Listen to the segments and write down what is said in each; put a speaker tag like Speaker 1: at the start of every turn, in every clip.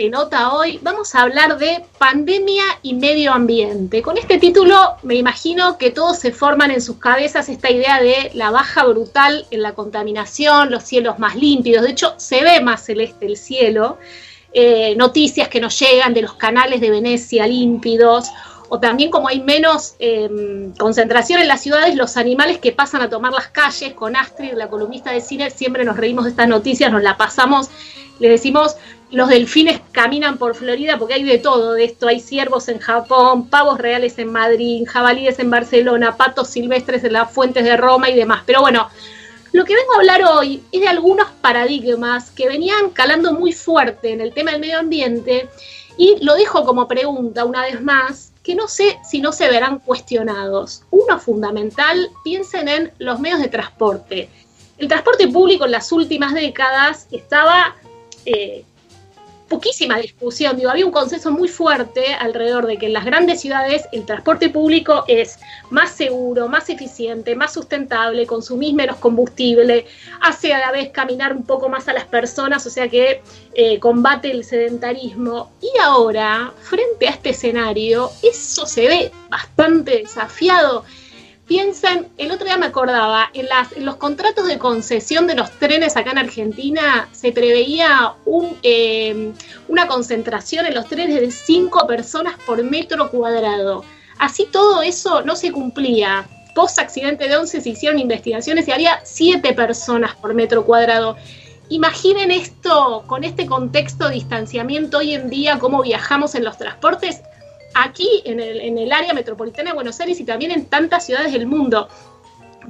Speaker 1: se nota hoy, vamos a hablar de pandemia y medio ambiente. Con este título me imagino que todos se forman en sus cabezas esta idea de la baja brutal en la contaminación, los cielos más límpidos, de hecho se ve más celeste el cielo, eh, noticias que nos llegan de los canales de Venecia límpidos, o también como hay menos em, concentración en las ciudades, los animales que pasan a tomar las calles, con Astrid, la columnista de cine, siempre nos reímos de estas noticias, nos la pasamos, le decimos, los delfines caminan por Florida porque hay de todo de esto, hay ciervos en Japón, pavos reales en Madrid, jabalíes en Barcelona, patos silvestres en las fuentes de Roma y demás. Pero bueno, lo que vengo a hablar hoy es de algunos paradigmas que venían calando muy fuerte en el tema del medio ambiente y lo dejo como pregunta una vez más, que no sé si no se verán cuestionados. Uno fundamental, piensen en los medios de transporte. El transporte público en las últimas décadas estaba eh, poquísima discusión, digo, había un consenso muy fuerte alrededor de que en las grandes ciudades el transporte público es más seguro, más eficiente, más sustentable, consumís menos combustible, hace a la vez caminar un poco más a las personas, o sea que eh, combate el sedentarismo. Y ahora, frente a este escenario, eso se ve bastante desafiado piensen, el otro día me acordaba, en, los contratos de concesión de los trenes acá en Argentina se preveía eh, una concentración en los trenes de cinco personas por metro cuadrado. Así todo eso no se cumplía. Post accidente de 11 se hicieron investigaciones y había siete personas por metro cuadrado. Imaginen esto con este contexto de distanciamiento hoy en día, cómo viajamos en los transportes aquí en el, área metropolitana de Buenos Aires y también en tantas ciudades del mundo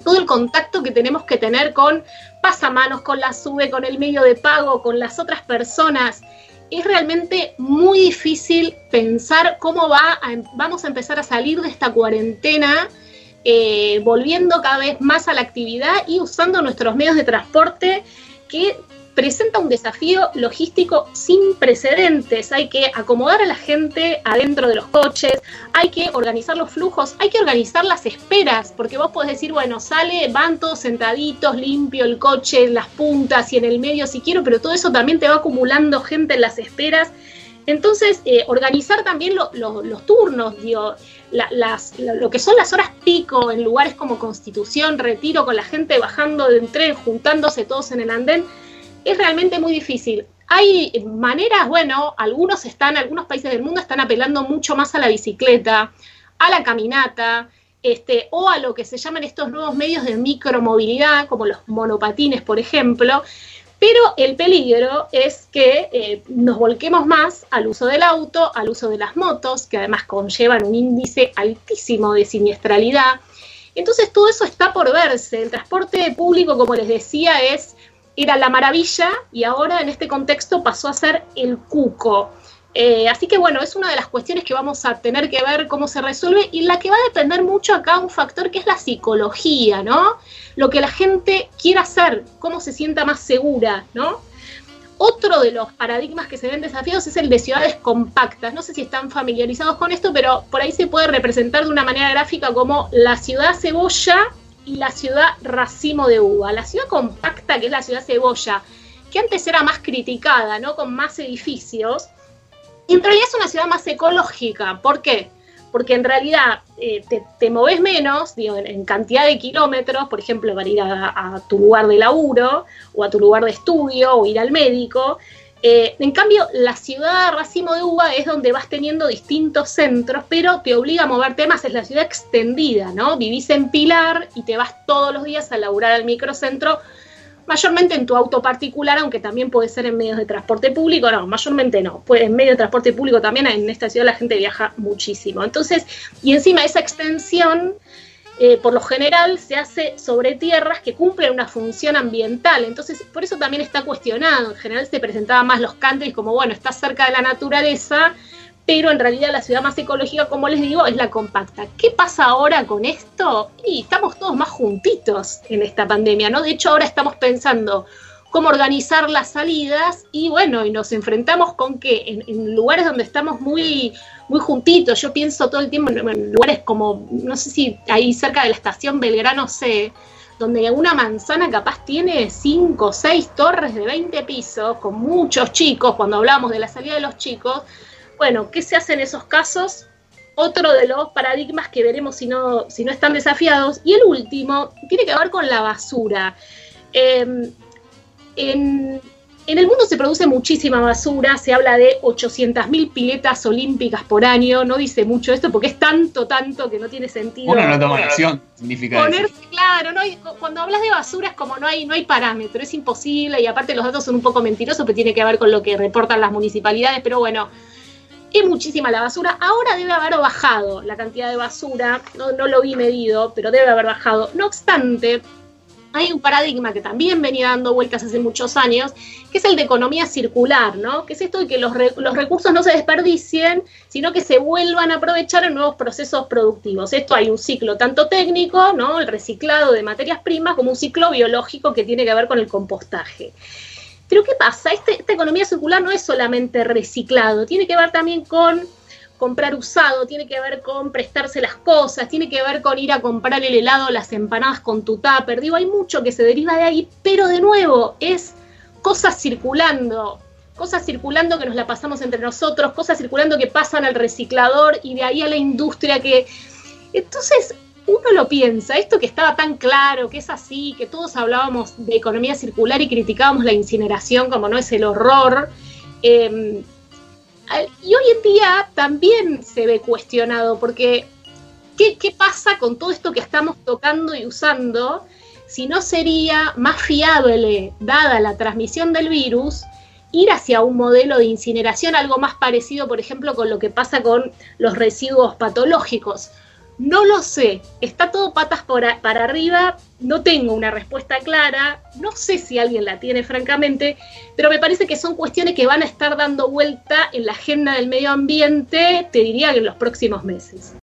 Speaker 1: todo el contacto que tenemos que tener con pasamanos, con la SUBE, con el medio de pago, con las otras personas. Es realmente muy difícil pensar cómo va em, vamos a empezar a salir de esta cuarentena, eh, volviendo cada vez más a la actividad y usando nuestros medios de transporte que presenta un desafío logístico sin precedentes. Hay que acomodar a la gente adentro de los coches, hay que organizar los flujos, hay que organizar las esperas, porque vos podés decir, bueno, sale, van todos sentaditos, limpio el coche, las puntas y en el medio si quiero, pero todo eso también te va acumulando gente en las esperas. Entonces, eh, organizar también los turnos, digo, lo que son las horas pico en lugares como Constitución, Retiro, con la gente bajando del tren, juntándose todos en el andén, es realmente muy difícil. Hay maneras, bueno, algunos están, algunos países del mundo están apelando mucho más a la bicicleta, a la caminata, este, o a lo que se llaman estos nuevos medios de micromovilidad, como los monopatines, por ejemplo. Pero el peligro es que eh, nos volquemos más al uso del auto, al uso de las motos, que además conllevan un índice altísimo de siniestralidad. Entonces todo eso está por verse. El transporte público, como les decía, es era la maravilla y ahora en este contexto pasó a ser el cuco. Eh, así que bueno, es una de las cuestiones que vamos a tener que ver cómo se resuelve y la que va a depender mucho acá un factor que es la psicología, ¿no? Lo que la gente quiera hacer, cómo se sienta más segura, ¿no? Otro de los paradigmas que se ven desafiados es el de ciudades compactas. No sé si están familiarizados con esto, pero por ahí se puede representar de una manera gráfica como la ciudad cebolla y la ciudad racimo de uva. La ciudad compacta, que es la ciudad cebolla, que antes era más criticada, ¿no? Con más edificios, en realidad es una ciudad más ecológica. ¿Por qué? Porque en realidad eh, te, te moves menos, digo, en, cantidad de kilómetros, por ejemplo, para ir a, a tu lugar de laburo, o a tu lugar de estudio, o ir al médico, eh, en cambio, la ciudad Racimo de Uva es donde vas teniendo distintos centros, pero te obliga a moverte más, es la ciudad extendida, ¿no? Vivís en Pilar y te vas todos los días a laburar al microcentro, mayormente en tu auto particular, aunque también puede ser en medios de transporte público, no, mayormente no, pues en medios de transporte público también en esta ciudad la gente viaja muchísimo. Entonces, y encima esa extensión eh, por lo general se hace sobre tierras que cumplen una función ambiental. Entonces, por eso también está cuestionado. En general se presentaba más los countries como, bueno, está cerca de la naturaleza, pero en realidad la ciudad más ecológica, como les digo, es la compacta. ¿Qué pasa ahora con esto? Y estamos todos más juntitos en esta pandemia, ¿no? De hecho, ahora estamos pensando cómo organizar las salidas y bueno, y nos enfrentamos con que en, lugares donde estamos muy, muy juntitos, yo pienso todo el tiempo en, lugares como, no sé si ahí cerca de la estación Belgrano C, donde una manzana capaz tiene 5 o 6 torres de 20 pisos, con muchos chicos, cuando hablamos de la salida de los chicos, bueno, ¿qué se hace en esos casos? Otro de los paradigmas que veremos si no, si no están desafiados. Y el último tiene que ver con la basura. Em, en, en el mundo se produce muchísima basura, se habla de 800.000 piletas olímpicas por año, no dice mucho esto porque es tanto, tanto que no tiene sentido.
Speaker 2: Uno no toma acción, significa
Speaker 1: Ponerse, claro, no cuando hablas de basura es como no hay, no hay parámetro, es imposible y aparte los datos son un poco mentirosos, pero tiene que ver con lo que reportan las municipalidades, pero bueno, es muchísima la basura. Ahora debe haber bajado la cantidad de basura, no, no lo vi medido, pero debe haber bajado. No obstante, hay un paradigma que también venía dando vueltas hace muchos años, que es el de economía circular, ¿no? Que es esto de que los, los, recursos no se desperdicien, sino que se vuelvan a aprovechar en nuevos procesos productivos. Esto hay un ciclo tanto técnico, ¿no? El reciclado de materias primas, como un ciclo biológico que tiene que ver con el compostaje. Pero ¿qué pasa? Este, esta economía circular no es solamente reciclado, tiene que ver también con comprar usado, tiene que ver con prestarse las cosas, tiene que ver con ir a comprar el helado, las empanadas con tu tupper. Digo, hay mucho que se deriva de ahí, pero de nuevo es cosas circulando, cosas circulando que nos la pasamos entre nosotros, cosas circulando que pasan al reciclador y de ahí a la industria que... Entonces, uno lo piensa, esto que estaba tan claro, que es así, que todos hablábamos de economía circular y criticábamos la incineración como no es el horror. Eh, y hoy en día también se ve cuestionado, porque ¿qué, ¿qué, pasa con todo esto que estamos tocando y usando si no sería más fiable, dada la transmisión del virus, ir hacia un modelo de incineración, algo más parecido, por ejemplo, con lo que pasa con los residuos patológicos? No lo sé, está todo patas para arriba, no tengo una respuesta clara, no sé si alguien la tiene francamente, pero me parece que son cuestiones que van a estar dando vuelta en la agenda del medio ambiente, te diría que en los próximos meses.